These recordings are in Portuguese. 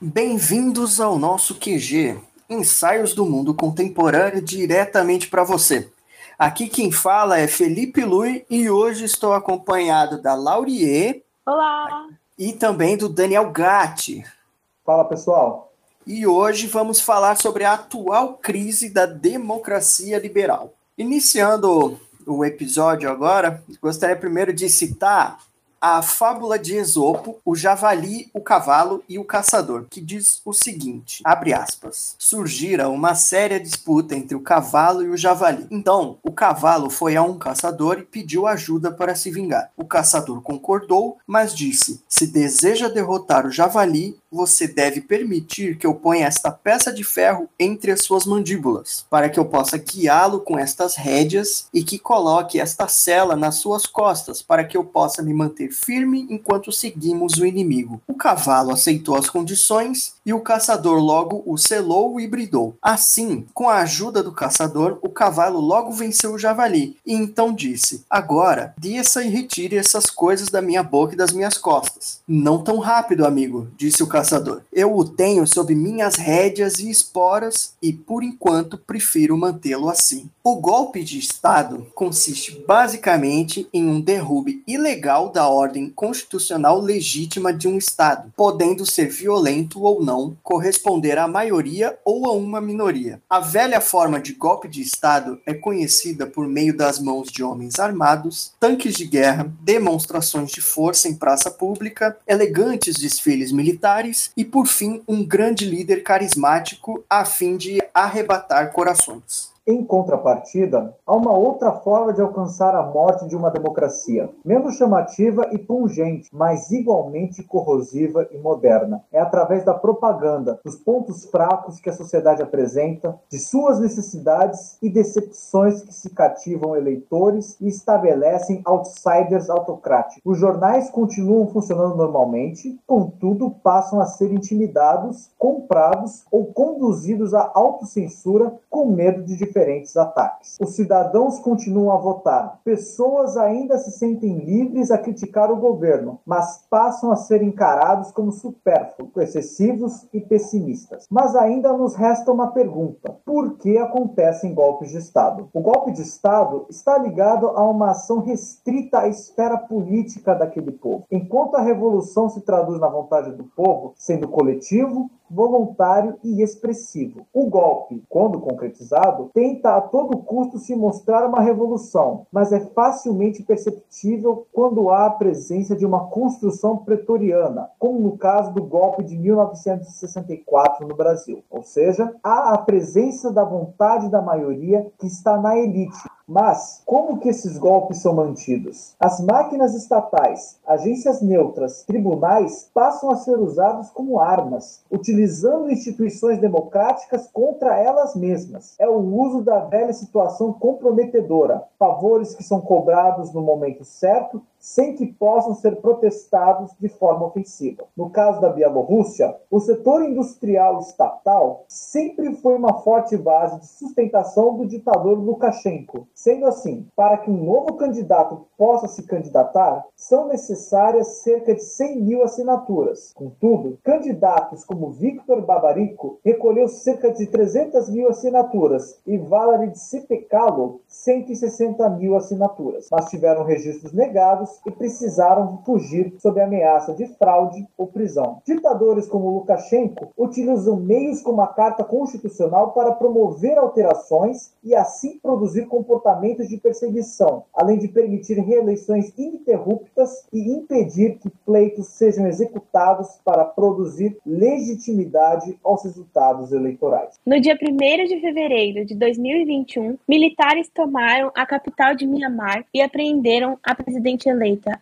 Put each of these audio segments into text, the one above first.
Bem-vindos ao nosso QG, Ensaios do Mundo Contemporâneo diretamente para você. Aqui quem fala é Felipe Lui e hoje estou acompanhado da Laurier. Olá! E também do Daniel Gatti. Fala pessoal! E hoje vamos falar sobre a atual crise da democracia liberal. Iniciando o episódio agora, gostaria primeiro de citar a fábula de Esopo, o javali, o cavalo e o caçador, que diz o seguinte, abre aspas, surgira uma séria disputa entre o cavalo e o javali. Então, o cavalo foi a um caçador e pediu ajuda para se vingar. O caçador concordou, mas disse, se deseja derrotar o javali, você deve permitir que eu ponha esta peça de ferro entre as suas mandíbulas, para que eu possa guiá-lo com estas rédeas e que coloque esta sela nas suas costas, para que eu possa me manter firme enquanto seguimos o inimigo. O cavalo aceitou as condições e o caçador logo o selou e bridou. Assim, com a ajuda do caçador, o cavalo logo venceu o javali e então disse: Agora, desça e retire essas coisas da minha boca e das minhas costas. Não tão rápido, amigo, disse o caçador caçador. Eu o tenho sob minhas rédeas e esporas e, por enquanto, prefiro mantê-lo assim. O golpe de Estado consiste basicamente em um derrube ilegal da ordem constitucional legítima de um Estado, podendo ser violento ou não, corresponder à maioria ou a uma minoria. A velha forma de golpe de Estado é conhecida por meio das mãos de homens armados, tanques de guerra, demonstrações de força em praça pública, elegantes desfiles militares e, por fim, um grande líder carismático a fim de arrebatar corações. Em contrapartida, há uma outra forma de alcançar a morte de uma democracia, menos chamativa e pungente, mas igualmente corrosiva e moderna. É através da propaganda, dos pontos fracos que a sociedade apresenta, de suas necessidades e decepções que se cativam eleitores e estabelecem outsiders autocráticos. Os jornais continuam funcionando normalmente, contudo passam a ser intimidados, comprados ou conduzidos à autocensura com medo de diferentes ataques. Os cidadãos continuam a votar. Pessoas ainda se sentem livres a criticar o governo, mas passam a ser encarados como supérfluos, excessivos e pessimistas. Mas ainda nos resta uma pergunta: por que acontecem golpes de Estado? O golpe de Estado está ligado a uma ação restrita à esfera política daquele povo. Enquanto a revolução se traduz na vontade do povo, sendo coletivo, voluntário e expressivo. O golpe, quando concretizado, tenta a todo custo se mostrar uma revolução, mas é facilmente perceptível quando há a presença de uma construção pretoriana, como no caso do golpe de 1964 no Brasil. Ou seja, há a presença da vontade da maioria que está na elite, mas como que esses golpes são mantidos? As máquinas estatais, agências neutras, tribunais passam a ser usados como armas, utilizando instituições democráticas contra elas mesmas. É o uso da velha situação comprometedora, favores que são cobrados no momento certo sem que possam ser protestados de forma ofensiva. No caso da Bielorrússia, o setor industrial estatal sempre foi uma forte base de sustentação do ditador Lukashenko. Sendo assim, para que um novo candidato possa se candidatar, são necessárias cerca de 100 mil assinaturas. Contudo, candidatos como Viktor Babariko recolheu cerca de 300 mil assinaturas e Valery Tsepekalo 160 mil assinaturas, mas tiveram registros negados e precisaram fugir sob ameaça de fraude ou prisão. Ditadores como Lukashenko utilizam meios como a Carta Constitucional para promover alterações e assim produzir comportamentos de perseguição, além de permitir reeleições ininterruptas e impedir que pleitos sejam executados para produzir legitimidade aos resultados eleitorais. No dia 1 de fevereiro de 2021, militares tomaram a capital de Myanmar e apreenderam a presidente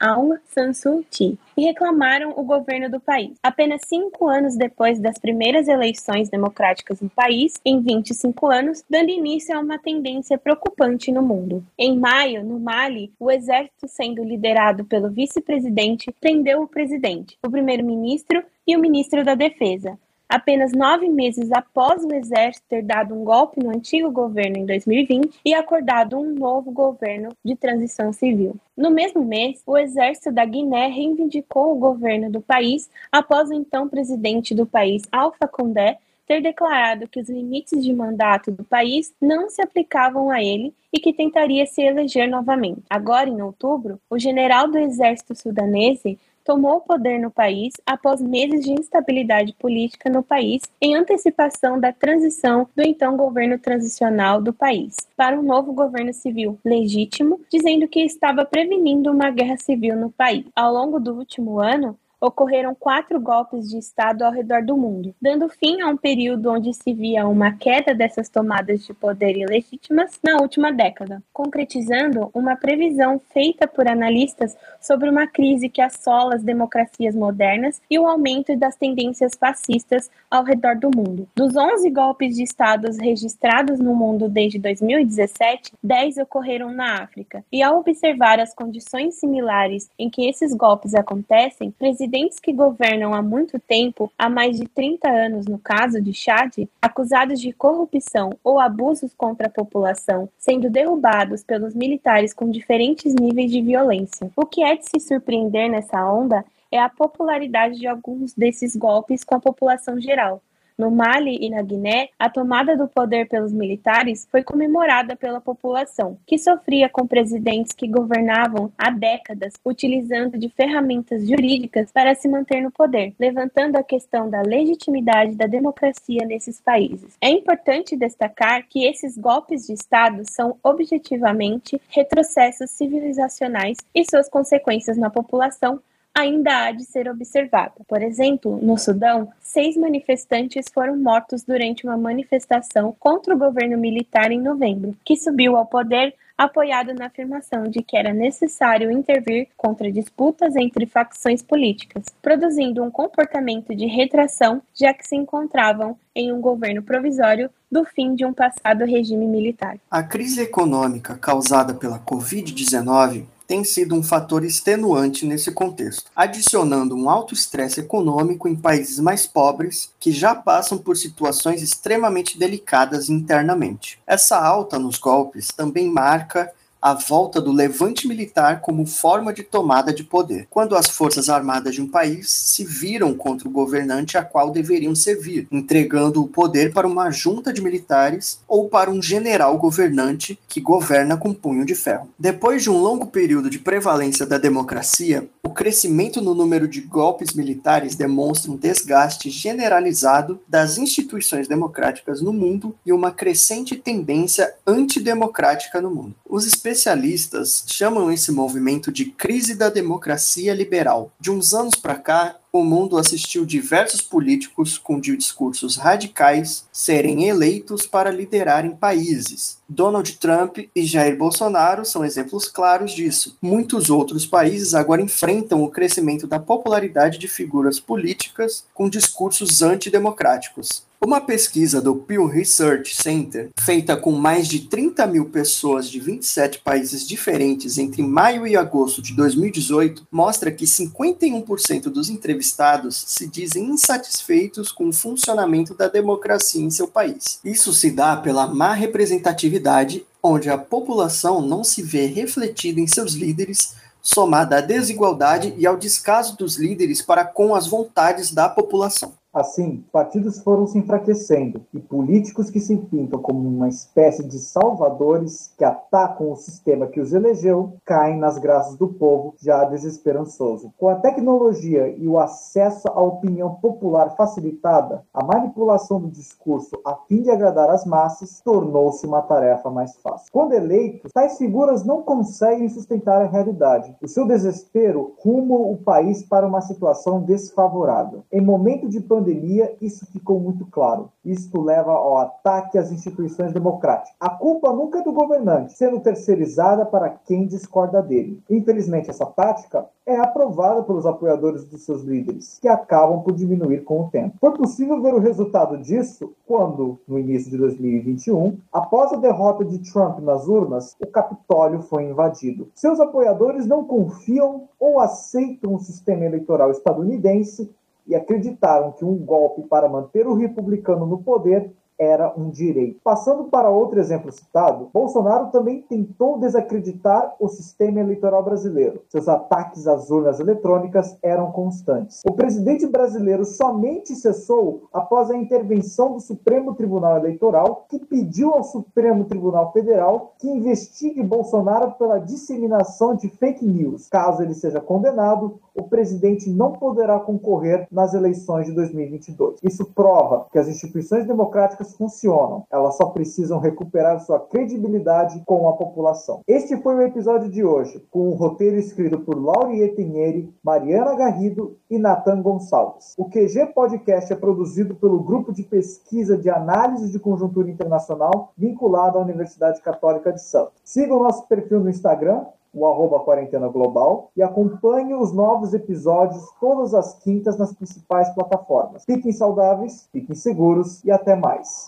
Aung San Suu Kyi e reclamaram o governo do país. Apenas cinco anos depois das primeiras eleições democráticas no país, em 25 anos, dando início a uma tendência preocupante no mundo. Em maio, no Mali, o exército sendo liderado pelo vice-presidente prendeu o presidente, o primeiro-ministro e o ministro da Defesa. Apenas nove meses após o exército ter dado um golpe no antigo governo em 2020 e acordado um novo governo de transição civil. No mesmo mês, o exército da Guiné reivindicou o governo do país após o então presidente do país, Alpha Condé, ter declarado que os limites de mandato do país não se aplicavam a ele e que tentaria se eleger novamente. Agora, em outubro, o general do exército sudanese tomou o poder no país após meses de instabilidade política no país, em antecipação da transição do então governo transicional do país para um novo governo civil legítimo, dizendo que estava prevenindo uma guerra civil no país. Ao longo do último ano, ocorreram quatro golpes de Estado ao redor do mundo, dando fim a um período onde se via uma queda dessas tomadas de poder ilegítimas na última década, concretizando uma previsão feita por analistas sobre uma crise que assola as democracias modernas e o aumento das tendências fascistas ao redor do mundo. Dos 11 golpes de Estados registrados no mundo desde 2017, 10 ocorreram na África. E ao observar as condições similares em que esses golpes acontecem, presidentes que governam há muito tempo, há mais de 30 anos no caso de Chad, acusados de corrupção ou abusos contra a população, sendo derrubados pelos militares com diferentes níveis de violência. O que é de se surpreender nessa onda é a popularidade de alguns desses golpes com a população geral, no Mali e na Guiné, a tomada do poder pelos militares foi comemorada pela população, que sofria com presidentes que governavam há décadas, utilizando de ferramentas jurídicas para se manter no poder, levantando a questão da legitimidade da democracia nesses países. É importante destacar que esses golpes de Estado são objetivamente retrocessos civilizacionais e suas consequências na população ainda há de ser observada. Por exemplo, no Sudão, seis manifestantes foram mortos durante uma manifestação contra o governo militar em novembro, que subiu ao poder apoiado na afirmação de que era necessário intervir contra disputas entre facções políticas, produzindo um comportamento de retração, já que se encontravam em um governo provisório do fim de um passado regime militar. A crise econômica causada pela Covid-19 tem sido um fator extenuante nesse contexto, adicionando um alto estresse econômico em países mais pobres que já passam por situações extremamente delicadas internamente. Essa alta nos golpes também marca a volta do levante militar como forma de tomada de poder, quando as forças armadas de um país se viram contra o governante a qual deveriam servir, entregando o poder para uma junta de militares ou para um general governante que governa com punho de ferro. Depois de um longo período de prevalência da democracia, o crescimento no número de golpes militares demonstra um desgaste generalizado das instituições democráticas no mundo e uma crescente tendência antidemocrática no mundo. Os especialistas chamam esse movimento de crise da democracia liberal. De uns anos para cá, o mundo assistiu diversos políticos com discursos radicais serem eleitos para liderarem países. Donald Trump e Jair Bolsonaro são exemplos claros disso. Muitos outros países agora enfrentam o crescimento da popularidade de figuras políticas com discursos antidemocráticos. Uma pesquisa do Pew Research Center, feita com mais de 30 mil pessoas de 27 países diferentes entre maio e agosto de 2018, mostra que 51% dos entrevistados se dizem insatisfeitos com o funcionamento da democracia em seu país. Isso se dá pela má representatividade, onde a população não se vê refletida em seus líderes somada à desigualdade e ao descaso dos líderes para com as vontades da população. Assim, partidos foram se enfraquecendo e políticos que se pintam como uma espécie de salvadores que atacam o sistema que os elegeu caem nas graças do povo já desesperançoso. Com a tecnologia e o acesso à opinião popular facilitada, a manipulação do discurso a fim de agradar as massas tornou-se uma tarefa mais fácil. Quando eleitos, tais figuras não conseguem sustentar a realidade. O seu desespero rumo o país para uma situação desfavorável. Em momento de pandemia, pandemia, isso ficou muito claro. Isto leva ao ataque às instituições democráticas. A culpa nunca é do governante, sendo terceirizada para quem discorda dele. Infelizmente, essa tática é aprovada pelos apoiadores dos seus líderes, que acabam por diminuir com o tempo. Foi possível ver o resultado disso quando, no início de 2021, após a derrota de Trump nas urnas, o Capitólio foi invadido. Seus apoiadores não confiam ou aceitam o sistema eleitoral estadunidense e acreditaram que um golpe para manter o republicano no poder era um direito. Passando para outro exemplo citado, Bolsonaro também tentou desacreditar o sistema eleitoral brasileiro. Seus ataques às urnas eletrônicas eram constantes. O presidente brasileiro somente cessou após a intervenção do Supremo Tribunal Eleitoral, que pediu ao Supremo Tribunal Federal que investigue Bolsonaro pela disseminação de fake news. Caso ele seja condenado, o presidente não poderá concorrer nas eleições de 2022. Isso prova que as instituições democráticas funcionam, elas só precisam recuperar sua credibilidade com a população. Este foi o episódio de hoje, com o um roteiro escrito por Laurie Pinheiro, Mariana Garrido e Nathan Gonçalves. O QG Podcast é produzido pelo Grupo de Pesquisa de Análise de Conjuntura Internacional vinculado à Universidade Católica de Santos. Siga o nosso perfil no Instagram, o arroba Quarentena Global, e acompanhe os novos episódios todas as quintas nas principais plataformas. Fiquem saudáveis, fiquem seguros e até mais.